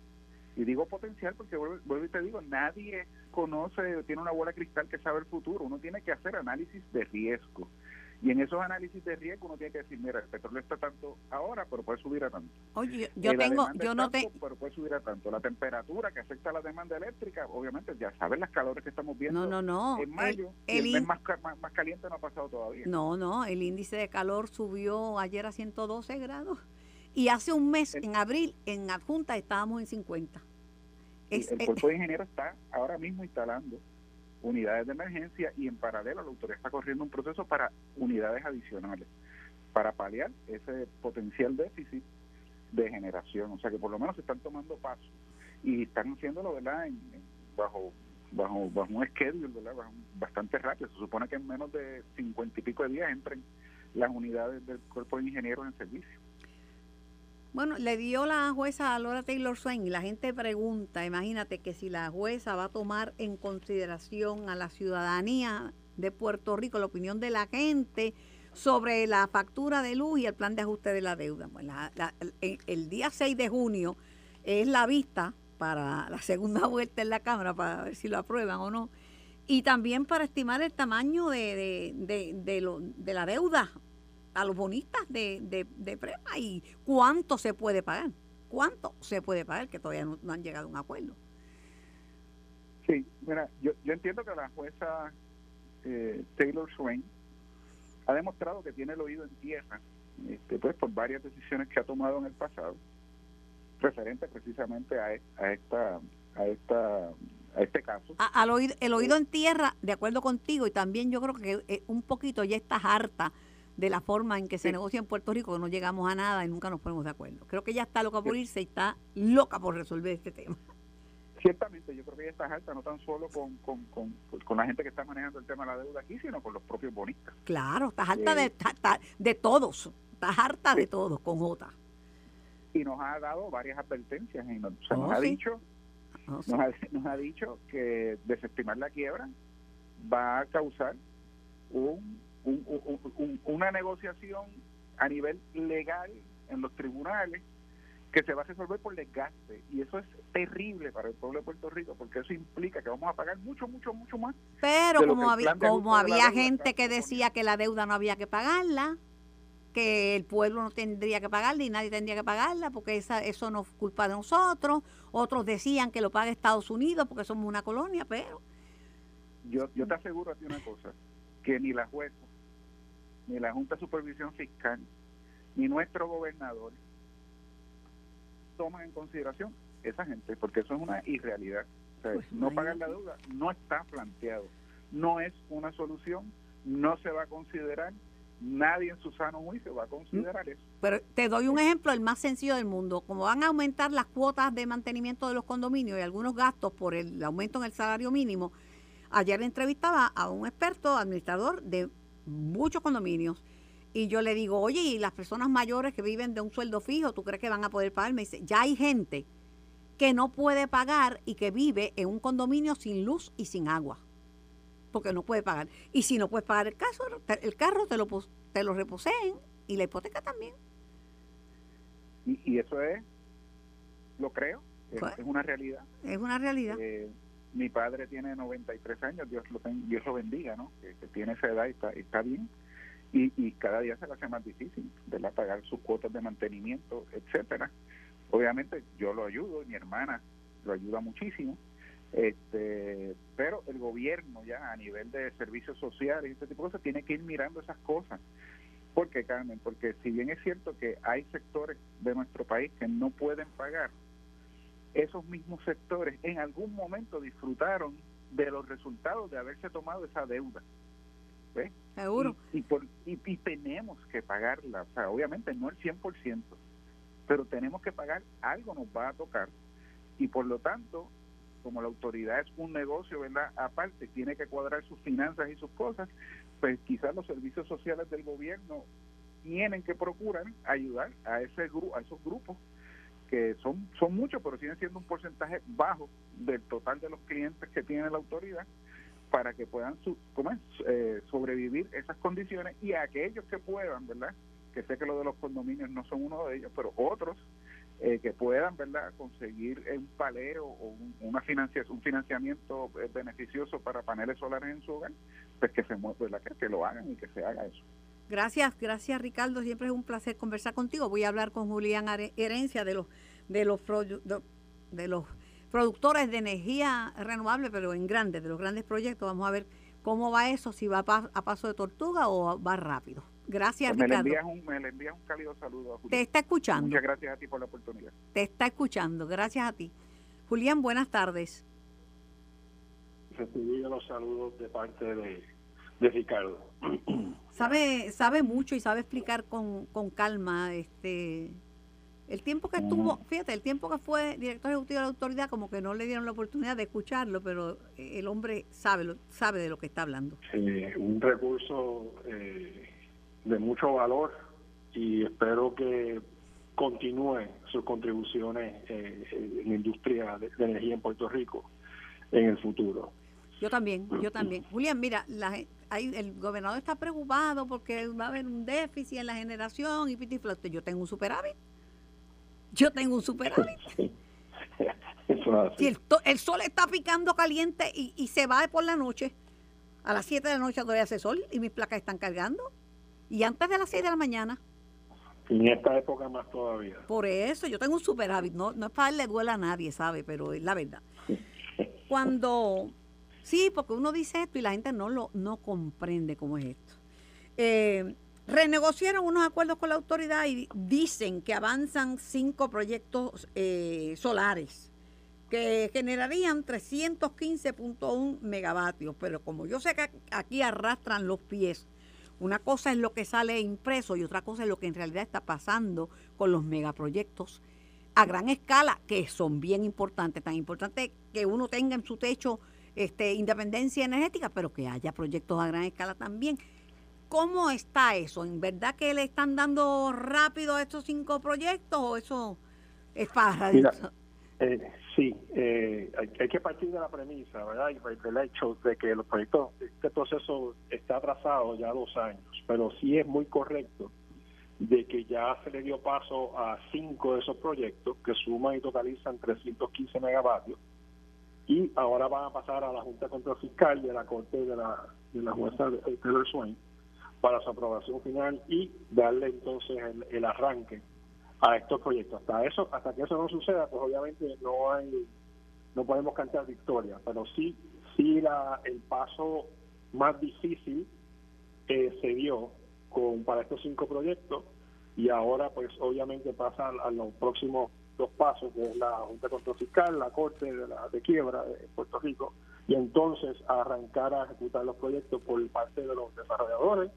y digo potencial porque vuelvo, y te digo, nadie conoce, tiene una bola de cristal que sabe el futuro. Uno tiene que hacer análisis de riesgo. Y en esos análisis de riesgo uno tiene que decir, mira, el petróleo está tanto ahora, pero puede subir a tanto. Oye, yo, tengo, yo no te... Pero puede subir a tanto. La temperatura que afecta a la demanda eléctrica, obviamente, ya saben las calores que estamos viendo no, no, no. en mayo. El, el, más, más, caliente no ha pasado todavía. No, no, el índice de calor subió ayer a 112 grados. Y hace un mes, en abril, en adjunta estábamos en 50. el cuerpo de ingenieros está ahora mismo instalando unidades de emergencia y en paralelo la autoridad está corriendo un proceso para unidades adicionales, para paliar ese potencial déficit de generación. O sea que por lo menos se están tomando pasos y están haciéndolo ¿verdad? En, bajo bajo bajo un schedule, ¿verdad? bastante rápido. Se supone que en menos de cincuenta y pico de días entren las unidades del cuerpo de ingenieros en servicio. Bueno, le dio la jueza a Laura Taylor Swain y la gente pregunta, imagínate que si la jueza va a tomar en consideración a la ciudadanía de Puerto Rico, la opinión de la gente sobre la factura de luz y el plan de ajuste de la deuda. Pues el, día 6 de junio es la vista para la segunda vuelta en la Cámara para ver si lo aprueban o no. Y también para estimar el tamaño de, de, de la deuda a los bonistas de, de, de Prema y cuánto se puede pagar. ¿Cuánto se puede pagar? Que todavía no, han llegado a un acuerdo. Sí, mira, yo, yo entiendo que la jueza eh, Taylor Swain ha demostrado que tiene el oído en tierra, este, pues por varias decisiones que ha tomado en el pasado, referente precisamente a, a esta a esta a este caso. al oído, el oído en tierra, de acuerdo contigo, y también yo creo que eh, un poquito ya estás harta de la forma en que se negocia en Puerto Rico, no llegamos a nada y nunca nos ponemos de acuerdo. Creo que ella está loca por irse y está loca por resolver este tema. Ciertamente, yo creo que ella está alta no tan solo con, con, con, con, la gente que está manejando el tema de la deuda aquí, sino con los propios bonistas. Claro, estás harta de, de todos, estás harta de todos, con J. Y nos ha dado varias advertencias, y nos, oh, ha dicho oh, nos, ha, nos ha dicho que desestimar la quiebra va a causar un una negociación a nivel legal en los tribunales que se va a resolver por desgaste. Y eso es terrible para el pueblo de Puerto Rico porque eso implica que vamos a pagar mucho mucho mucho más pero como había como había gente que decía que la deuda no había que pagarla que el pueblo no tendría que pagarla y nadie tendría que pagarla porque esa, eso no es culpa de nosotros. Otros decían que lo pague Estados Unidos porque somos una colonia pero yo yo te aseguro a ti una cosa que ni la jueza ni la Junta de Supervisión Fiscal, ni nuestro gobernador toman en consideración esa gente, porque eso es una irrealidad. Pues no pagar la deuda no está planteado, no es una solución, no se va a considerar, nadie en su sano juicio va a considerar eso. Pero te doy un ejemplo, el más sencillo del mundo. Como van a aumentar las cuotas de mantenimiento de los condominios y algunos gastos por el aumento en el salario mínimo, ayer entrevistaba a un experto administrador de muchos condominios. Y yo le digo, oye, ¿y las personas mayores que viven de un sueldo fijo, tú crees que van a poder pagar? Me dice, ya hay gente que no puede pagar y que vive en un condominio sin luz y sin agua. Porque no puede pagar. Y si no puedes pagar el, caso, el carro, te lo, te lo reposeen y la hipoteca también. Y, eso es, lo creo, es, pues, una realidad. Es una realidad. Eh, mi padre tiene 93 años, Dios lo, Dios lo bendiga, ¿no? Que, tiene esa edad y está, está bien. Y, y, cada día se le hace más difícil, ¿verdad? Pagar sus cuotas de mantenimiento, etcétera. Obviamente yo lo ayudo, mi hermana lo ayuda muchísimo, este pero el gobierno ya a nivel de servicios sociales y este tipo de cosas tiene que ir mirando esas cosas. ¿Por qué, Carmen? Porque si bien es cierto que hay sectores de nuestro país que no pueden pagar, esos mismos sectores en algún momento disfrutaron de los resultados de haberse tomado esa deuda. ¿ves? Seguro. Y, por, y, tenemos que pagarla, o sea, obviamente no el 100%, pero tenemos que pagar, algo nos va a tocar. Y por lo tanto, como la autoridad es un negocio, ¿verdad? Aparte, tiene que cuadrar sus finanzas y sus cosas, pues quizás los servicios sociales del gobierno tienen que procurar ayudar a ese grupo, a esos grupos que son, son muchos, pero siguen siendo un porcentaje bajo del total de los clientes que tiene la autoridad para que puedan su, eh, sobrevivir esas condiciones y aquellos que puedan, ¿verdad? Que sé que lo de los condominios no son uno de ellos, pero otros eh, que puedan, ¿verdad? Conseguir un paleo o un, una financiación, un financiamiento eh, beneficioso para paneles solares en su hogar, pues que se ¿verdad? Que, que lo hagan y que se haga eso. Gracias, gracias Ricardo. Siempre es un placer conversar contigo. Voy a hablar con Julián Herencia de los de los de los productores de energía renovable, pero en grandes, de los grandes proyectos. Vamos a ver cómo va eso, si va a, paso de tortuga o va rápido. Gracias, pues Ricardo. Me le, envías un, me le envías un cálido saludo a Julián. Te está escuchando. Muchas gracias a ti por la oportunidad. Te está escuchando. Gracias a ti. Julián, buenas tardes. Recibí los saludos de parte de, de Ricardo. sabe, sabe mucho y sabe explicar con, con calma, este El tiempo que estuvo, fíjate, el tiempo que fue director ejecutivo de la autoridad, como que no le dieron la oportunidad de escucharlo, pero el hombre sabe, lo, sabe de lo que está hablando. un recurso eh, de mucho valor y espero que continúe sus contribuciones eh, en la industria de, energía en Puerto Rico en el futuro. Yo también, yo también. Julián, mira, la, hay, el gobernador está preocupado porque va a haber un déficit en la generación y piti Yo tengo un superávit. Yo tengo un superávit. si el, sol está picando caliente y, y se va por la noche, a las 7 de la noche todavía hace sol y mis placas están cargando. Y antes de las 6 de la mañana. En esta época más todavía. Por eso, yo tengo un superávit. No, no es para darle duela a nadie, ¿sabe? Pero es la verdad. Cuando. Sí, porque uno dice esto y la gente no lo no comprende cómo es esto. Eh, renegociaron unos acuerdos con la autoridad y dicen que avanzan cinco proyectos eh, solares que generarían 315.1 megavatios, pero como yo sé que aquí arrastran los pies, una cosa es lo que sale impreso y otra cosa es lo que en realidad está pasando con los megaproyectos a gran escala, que son bien importantes, tan importante que uno tenga en su techo este, independencia energética, pero que haya proyectos a gran escala también. ¿Cómo está eso? ¿En verdad que le están dando rápido a estos cinco proyectos o eso es para... Mira, eh, sí, eh, hay, que partir de la premisa, ¿verdad? Y del hecho de que los proyectos, este proceso está atrasado ya dos años, pero sí es muy correcto de que ya se le dio paso a cinco de esos proyectos que suman y totalizan 315 megavatios y ahora van a pasar a la Junta de Fiscal y a la Corte de la, de la jueza Taylor Swain para su aprobación final y darle entonces el, arranque a estos proyectos. Hasta eso, hasta que eso no suceda, pues obviamente no hay, no podemos cantar victoria, pero sí, sí la, el paso más difícil que se dio con para estos cinco proyectos y ahora pues obviamente pasa a, los próximos dos pasos, que es la Junta de Control Fiscal, la Corte de, la, de Quiebra de Puerto Rico, y entonces arrancar a ejecutar los proyectos por parte de los desarrolladores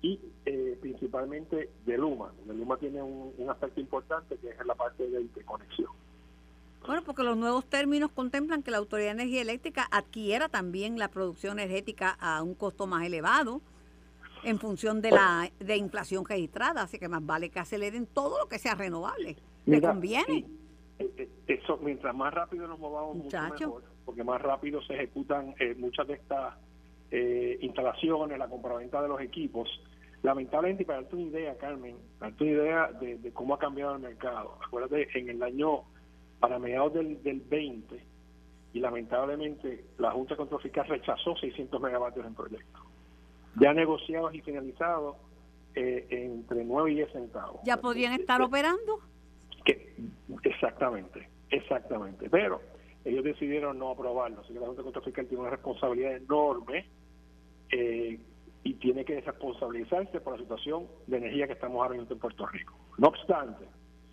y eh, principalmente de Luma. De Luma tiene un, aspecto importante que es la parte de interconexión. Bueno, porque los nuevos términos contemplan que la Autoridad de Energía Eléctrica adquiera también la producción energética a un costo más elevado en función de la de inflación registrada, así que más vale que aceleren todo lo que sea renovable. ¿Le conviene? Eh, eh, eso, mientras más rápido nos movamos, mucho mejor, porque más rápido se ejecutan muchas de estas eh, instalaciones, la compraventa de los equipos. Lamentablemente, para darte una idea, Carmen, para darte una idea de, cómo ha cambiado el mercado. Acuérdate, en el año, para mediados del, del 20, y lamentablemente la Junta de Control Fiscal rechazó 600 megavatios en proyectos. Ya negociados y finalizados eh, entre 9 y 10 centavos. ¿Ya podrían estar operando? Que, exactamente, exactamente. Pero ellos decidieron no aprobarlo. Así que la Junta de Fiscal tiene una responsabilidad enorme eh, y tiene que responsabilizarse por la situación de energía que estamos ahora en Puerto Rico. No obstante,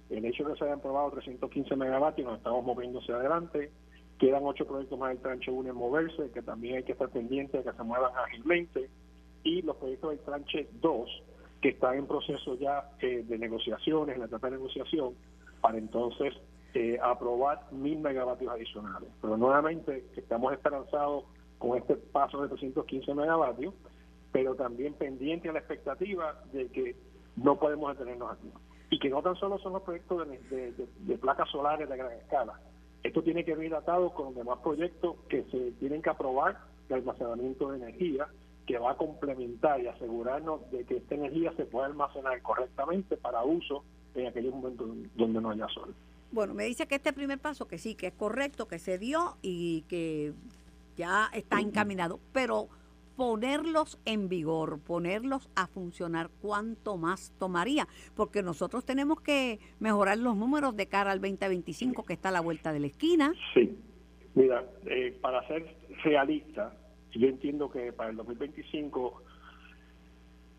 el hecho de que se hayan aprobado 315 megavatios, nos estamos moviendo hacia adelante. Quedan ocho proyectos más del tranche 1 en moverse, que también hay que estar pendiente de que se muevan ágilmente. Y los proyectos del tranche 2, que están en proceso ya eh, de negociaciones, en la etapa de negociación, para entonces eh, aprobar mil megavatios adicionales. Pero nuevamente estamos esperanzados con este paso de 315 megavatios, pero también pendiente a la expectativa de que no podemos detenernos aquí. Y que no tan solo son los proyectos de, placas solares de gran escala. Esto tiene que venir atado con los demás proyectos que se tienen que aprobar de almacenamiento de energía, que va a complementar y asegurarnos de que esta energía se pueda almacenar correctamente para uso en aquellos momentos donde no haya sol. Bueno, me dice que este primer paso, que sí, que es correcto, que se dio y que ya está encaminado, pero ponerlos en vigor, ponerlos a funcionar, ¿cuánto más tomaría? Porque nosotros tenemos que mejorar los números de cara al 2025 que está a la vuelta de la esquina. Sí, mira, eh, para ser realista, yo entiendo que para el 2025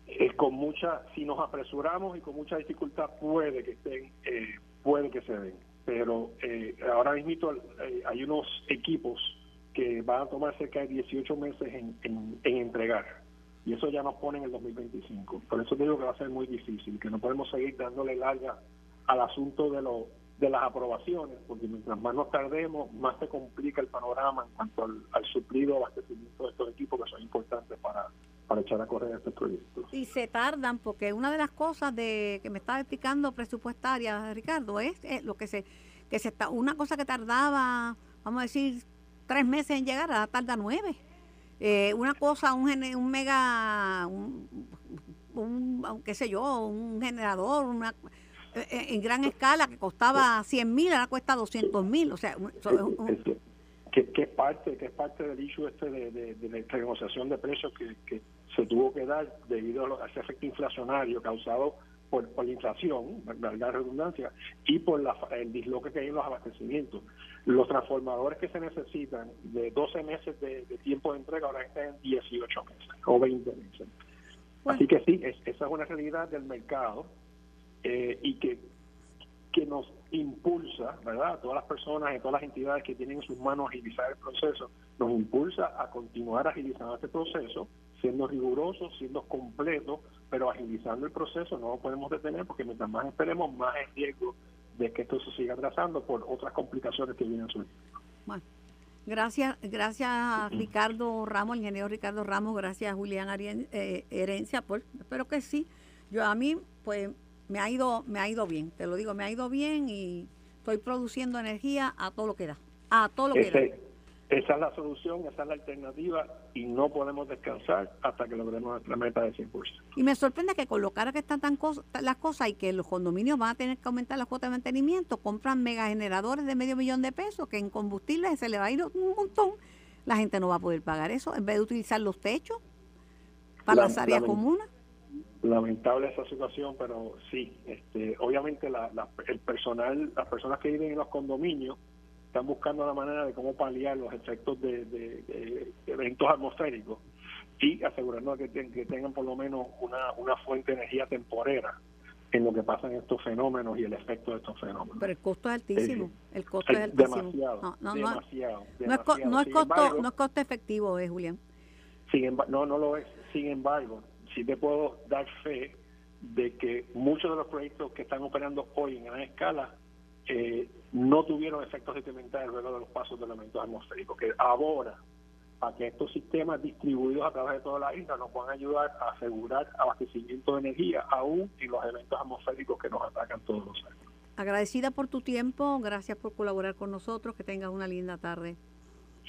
es con mucha, si nos apresuramos y con mucha dificultad puede que estén, eh, puede que se den, pero eh, ahora mismo hay unos equipos que van a tomar cerca de 18 meses en, entregar. Y eso ya nos pone en el 2025. Por eso digo que va a ser muy difícil, que no podemos seguir dándole larga al asunto de los de las aprobaciones, porque mientras más nos tardemos, más se complica el panorama en cuanto al, al suplido abastecimiento de estos equipos que son importantes para, para echar a correr este proyecto. Y se tardan, porque una de las cosas de que me estaba explicando presupuestaria, Ricardo, es, lo que se, que se está, una cosa que tardaba, vamos a decir, tres meses en llegar, ahora tarda nueve. Eh, una cosa, un, un mega, un, un, qué sé yo, un generador, una eh, en gran escala que costaba 100 mil, ahora cuesta 200 mil. O sea, que, es parte que es parte del issue este de, de, la negociación de precios que, se tuvo que dar debido a ese efecto inflacionario causado por, por la inflación, la redundancia, y por la, el disloque que hay en los abastecimientos. Los transformadores que se necesitan de 12 meses de, tiempo de entrega ahora están en 18 meses o 20 meses. Así que sí, esa es una realidad del mercado eh, y que, que nos impulsa, ¿verdad? A todas las personas y todas las entidades que tienen en sus manos agilizar el proceso, nos impulsa a continuar agilizando este proceso, siendo rigurosos, siendo completos, pero agilizando el proceso no lo podemos detener porque mientras más esperemos, más es riesgo de que esto se siga atrasando por otras complicaciones que vienen surgiendo. Bueno. Gracias, gracias a Ricardo Ramos, ingeniero Ricardo Ramos, gracias a Julián eh, Herencia, por, espero que sí. Yo a mí, pues me ha ido me ha ido bien, te lo digo, me ha ido bien y estoy produciendo energía a todo lo que da, a todo lo que da. Esa es la solución, esa es la alternativa y no podemos descansar hasta que logremos nuestra meta de 100%. Y me sorprende que con lo cara que están tan las cosas y que los condominios van a tener que aumentar la cuota de mantenimiento, compran megageneradores de medio millón de pesos que en combustible se le va a ir un montón, la gente no va a poder pagar eso en vez de utilizar los techos para las áreas comunes lamentable esa situación, pero sí, este, obviamente la, el personal, las personas que viven en los condominios están buscando la manera de cómo paliar los efectos de, eventos atmosféricos y asegurarnos que, que, tengan por lo menos una, una fuente de energía temporera en lo que pasan estos fenómenos y el efecto de estos fenómenos. Pero el costo es altísimo, el costo es altísimo. Demasiado, no, no, demasiado, no, es, no, es costo, no es costo efectivo, ¿eh, Julián? Sin no, no lo es. Sin embargo, sí te puedo dar fe de que muchos de los proyectos que están operando hoy en gran escala eh, no tuvieron efectos detrimentales luego de los pasos de elementos atmosféricos, que ahora, para que estos sistemas distribuidos a través de toda la isla nos puedan ayudar a asegurar abastecimiento de energía, aún en los eventos atmosféricos que nos atacan todos los años. Agradecida por tu tiempo, gracias por colaborar con nosotros, que tengas una linda tarde.